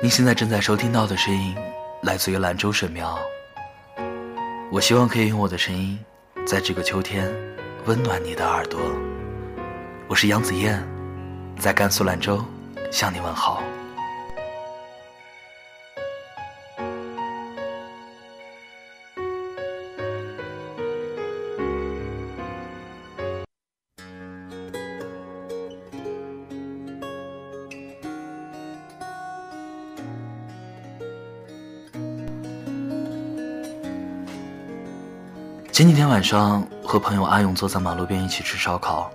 你现在正在收听到的声音，来自于兰州神庙。我希望可以用我的声音，在这个秋天，温暖你的耳朵。我是杨子燕，在甘肃兰州向你问好。前几天晚上和朋友阿勇坐在马路边一起吃烧烤，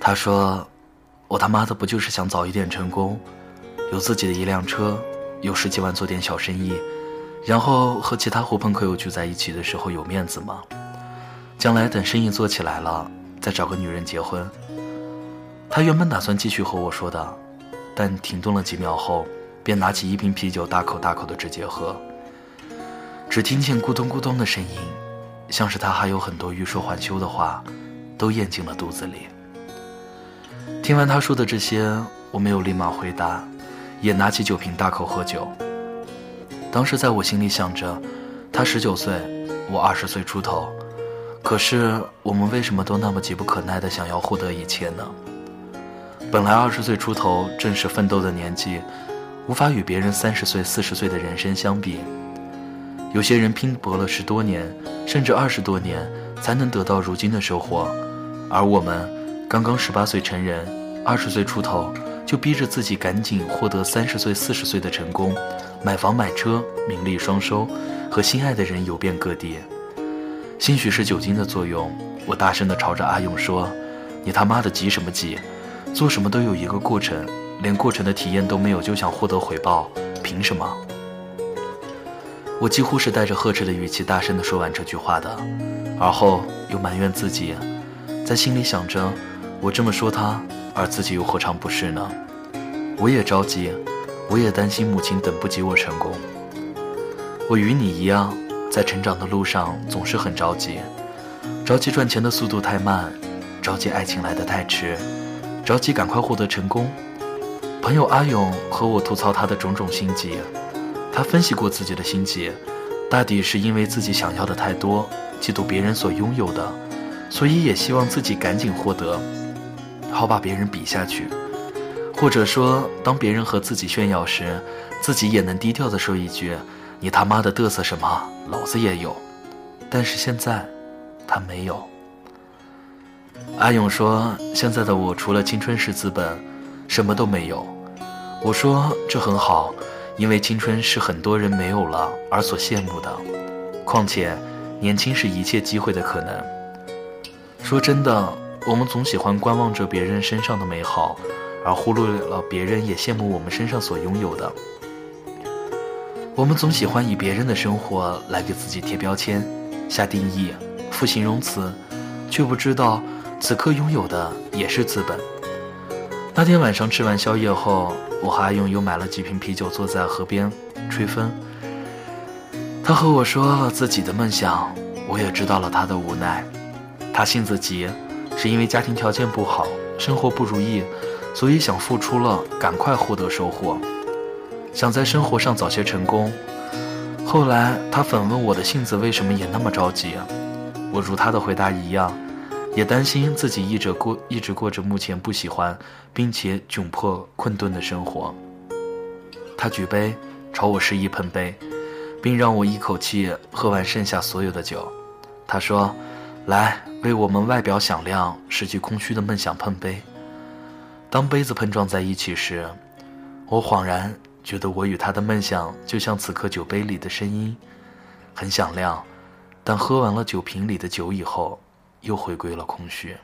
他说：“我他妈的不就是想早一点成功，有自己的一辆车，有十几万做点小生意，然后和其他狐朋狗友聚在一起的时候有面子吗？将来等生意做起来了，再找个女人结婚。”他原本打算继续和我说的，但停顿了几秒后，便拿起一瓶啤酒大口大口的直接喝，只听见咕咚咕咚的声音。像是他还有很多欲说还休的话，都咽进了肚子里。听完他说的这些，我没有立马回答，也拿起酒瓶大口喝酒。当时在我心里想着，他十九岁，我二十岁出头，可是我们为什么都那么急不可耐的想要获得一切呢？本来二十岁出头正是奋斗的年纪，无法与别人三十岁、四十岁的人生相比。有些人拼搏了十多年，甚至二十多年，才能得到如今的收获，而我们刚刚十八岁成人，二十岁出头，就逼着自己赶紧获得三十岁、四十岁的成功，买房买车，名利双收，和心爱的人游遍各地。兴许是酒精的作用，我大声地朝着阿勇说：“你他妈的急什么急？做什么都有一个过程，连过程的体验都没有就想获得回报，凭什么？”我几乎是带着呵斥的语气大声地说完这句话的，而后又埋怨自己，在心里想着：我这么说他，而自己又何尝不是呢？我也着急，我也担心母亲等不及我成功。我与你一样，在成长的路上总是很着急，着急赚钱的速度太慢，着急爱情来得太迟，着急赶快获得成功。朋友阿勇和我吐槽他的种种心急。他分析过自己的心结，大抵是因为自己想要的太多，嫉妒别人所拥有的，所以也希望自己赶紧获得，好把别人比下去。或者说，当别人和自己炫耀时，自己也能低调地说一句：“你他妈的嘚瑟什么？老子也有。”但是现在，他没有。阿勇说：“现在的我除了青春是资本，什么都没有。”我说：“这很好。”因为青春是很多人没有了而所羡慕的，况且年轻是一切机会的可能。说真的，我们总喜欢观望着别人身上的美好，而忽略了别人也羡慕我们身上所拥有的。我们总喜欢以别人的生活来给自己贴标签、下定义、赋形容词，却不知道此刻拥有的也是资本。那天晚上吃完宵夜后，我和阿勇又买了几瓶啤酒，坐在河边吹风。他和我说了自己的梦想，我也知道了他的无奈。他性子急，是因为家庭条件不好，生活不如意，所以想付出了，赶快获得收获，想在生活上早些成功。后来他反问我的性子为什么也那么着急，我如他的回答一样。也担心自己一直过一直过着目前不喜欢并且窘迫困顿的生活。他举杯朝我示意碰杯，并让我一口气喝完剩下所有的酒。他说：“来，为我们外表响亮、实际空虚的梦想碰杯。”当杯子碰撞在一起时，我恍然觉得我与他的梦想就像此刻酒杯里的声音，很响亮，但喝完了酒瓶里的酒以后。又回归了空虚。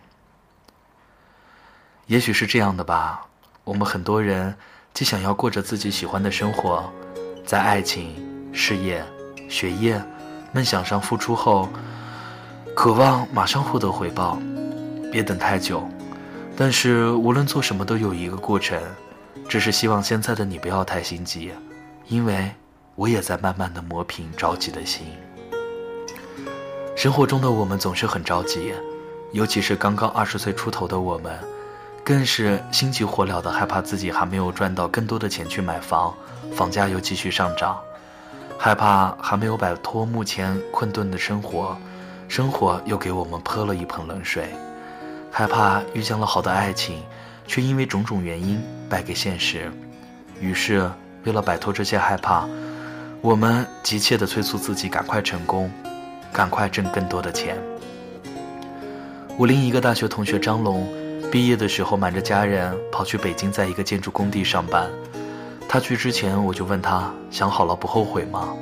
也许是这样的吧，我们很多人既想要过着自己喜欢的生活，在爱情、事业、学业、梦想上付出后，渴望马上获得回报，别等太久。但是无论做什么都有一个过程，只是希望现在的你不要太心急，因为我也在慢慢的磨平着急的心。生活中的我们总是很着急，尤其是刚刚二十岁出头的我们，更是心急火燎的害怕自己还没有赚到更多的钱去买房，房价又继续上涨，害怕还没有摆脱目前困顿的生活，生活又给我们泼了一盆冷水，害怕遇见了好的爱情，却因为种种原因败给现实，于是为了摆脱这些害怕。我们急切地催促自己赶快成功，赶快挣更多的钱。我另一个大学同学张龙，毕业的时候瞒着家人跑去北京，在一个建筑工地上班。他去之前，我就问他想好了不后悔吗？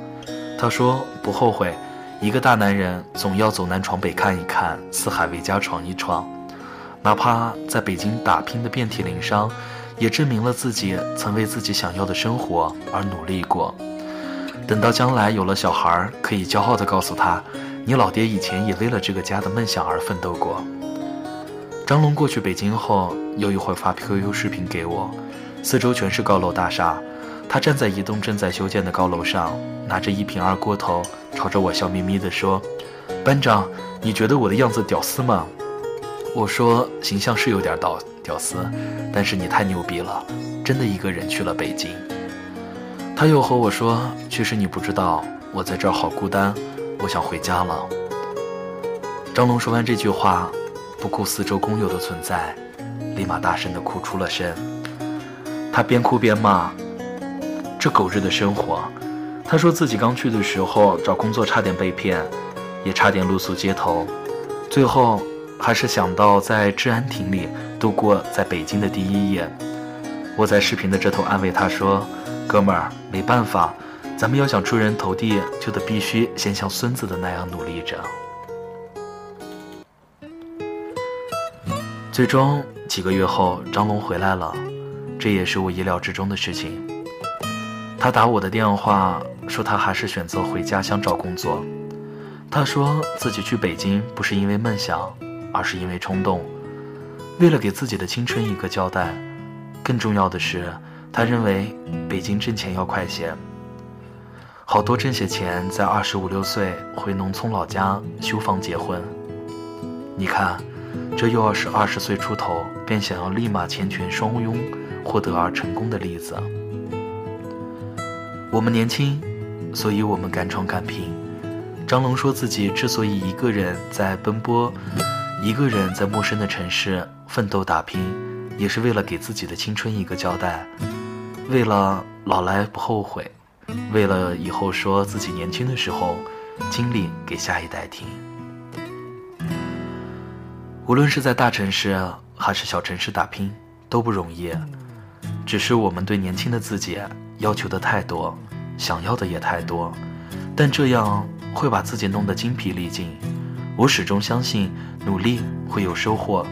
他说不后悔。一个大男人总要走南闯北看一看，四海为家闯一闯。哪怕在北京打拼的遍体鳞伤，也证明了自己曾为自己想要的生活而努力过。等到将来有了小孩，可以骄傲地告诉他：“你老爹以前也为了这个家的梦想而奋斗过。”张龙过去北京后，又一会发 QQ 视频给我，四周全是高楼大厦，他站在一栋正在修建的高楼上，拿着一瓶二锅头，朝着我笑眯眯地说：“班长，你觉得我的样子屌丝吗？”我说：“形象是有点屌屌丝，但是你太牛逼了，真的一个人去了北京。”他又和我说：“其实你不知道，我在这儿好孤单，我想回家了。”张龙说完这句话，不顾四周工友的存在，立马大声的哭出了声。他边哭边骂：“这狗日的生活！”他说自己刚去的时候找工作差点被骗，也差点露宿街头，最后还是想到在治安亭里度过在北京的第一夜。我在视频的这头安慰他说。哥们儿，没办法，咱们要想出人头地，就得必须先像孙子的那样努力着。最终几个月后，张龙回来了，这也是我意料之中的事情。他打我的电话，说他还是选择回家乡找工作。他说自己去北京不是因为梦想，而是因为冲动，为了给自己的青春一个交代。更重要的是。他认为北京挣钱要快些，好多挣些钱，在二十五六岁回农村老家修房结婚。你看，这又要是二十岁出头便想要立马钱权双拥获得而成功的例子。我们年轻，所以我们敢闯敢拼。张龙说自己之所以一个人在奔波，一个人在陌生的城市奋斗打拼，也是为了给自己的青春一个交代。为了老来不后悔，为了以后说自己年轻的时候经历给下一代听。无论是在大城市还是小城市打拼都不容易，只是我们对年轻的自己要求的太多，想要的也太多，但这样会把自己弄得精疲力尽。我始终相信努力会有收获，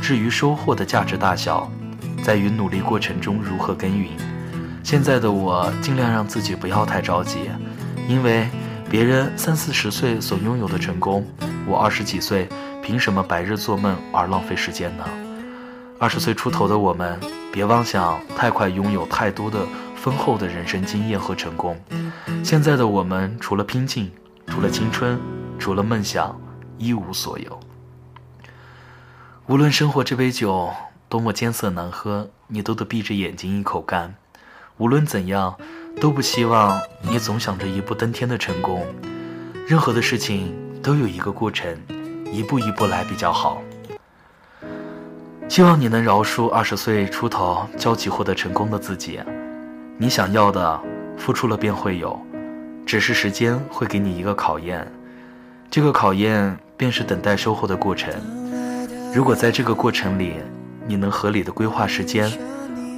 至于收获的价值大小，在于努力过程中如何耕耘。现在的我尽量让自己不要太着急，因为别人三四十岁所拥有的成功，我二十几岁凭什么白日做梦而浪费时间呢？二十岁出头的我们，别妄想太快拥有太多的丰厚的人生经验和成功。现在的我们除了拼劲，除了青春，除了梦想，一无所有。无论生活这杯酒多么艰涩难喝，你都得闭着眼睛一口干。无论怎样，都不希望你总想着一步登天的成功。任何的事情都有一个过程，一步一步来比较好。希望你能饶恕二十岁出头焦急获得成功的自己。你想要的，付出了便会有，只是时间会给你一个考验。这个考验便是等待收获的过程。如果在这个过程里，你能合理的规划时间，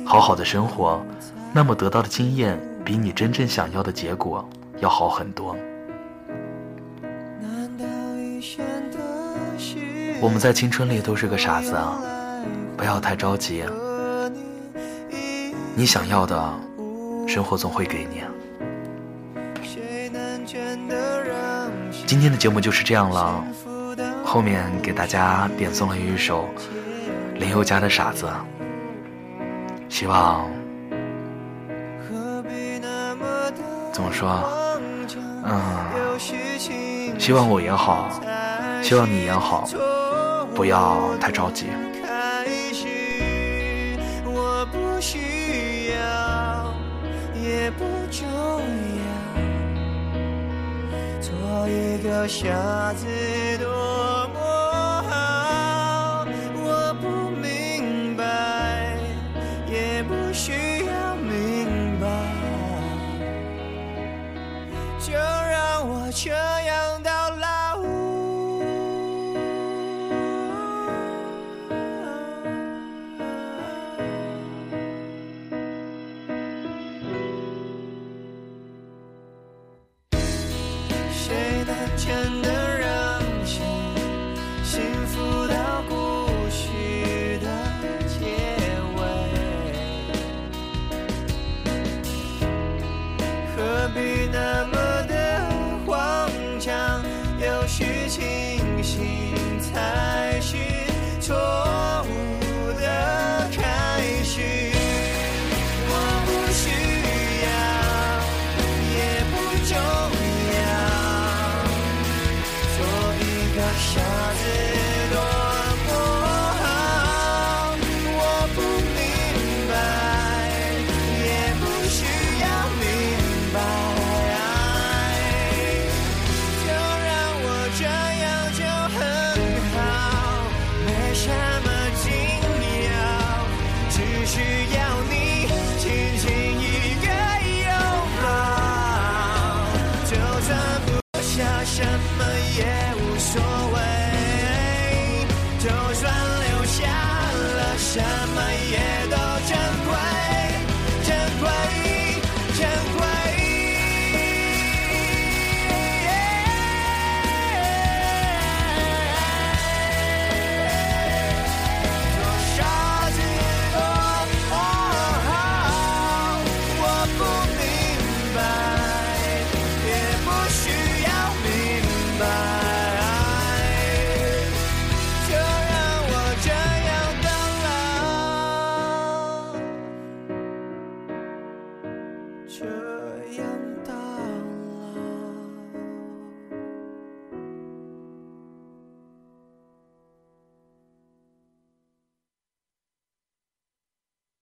好好的生活。那么得到的经验比你真正想要的结果要好很多。我们在青春里都是个傻子啊，不要太着急。你想要的，生活总会给你。今天的节目就是这样了，后面给大家点送了一首林宥嘉的《傻子》，希望。我说，嗯，希望我也好，希望你也好，不要太着急。做一个傻子多。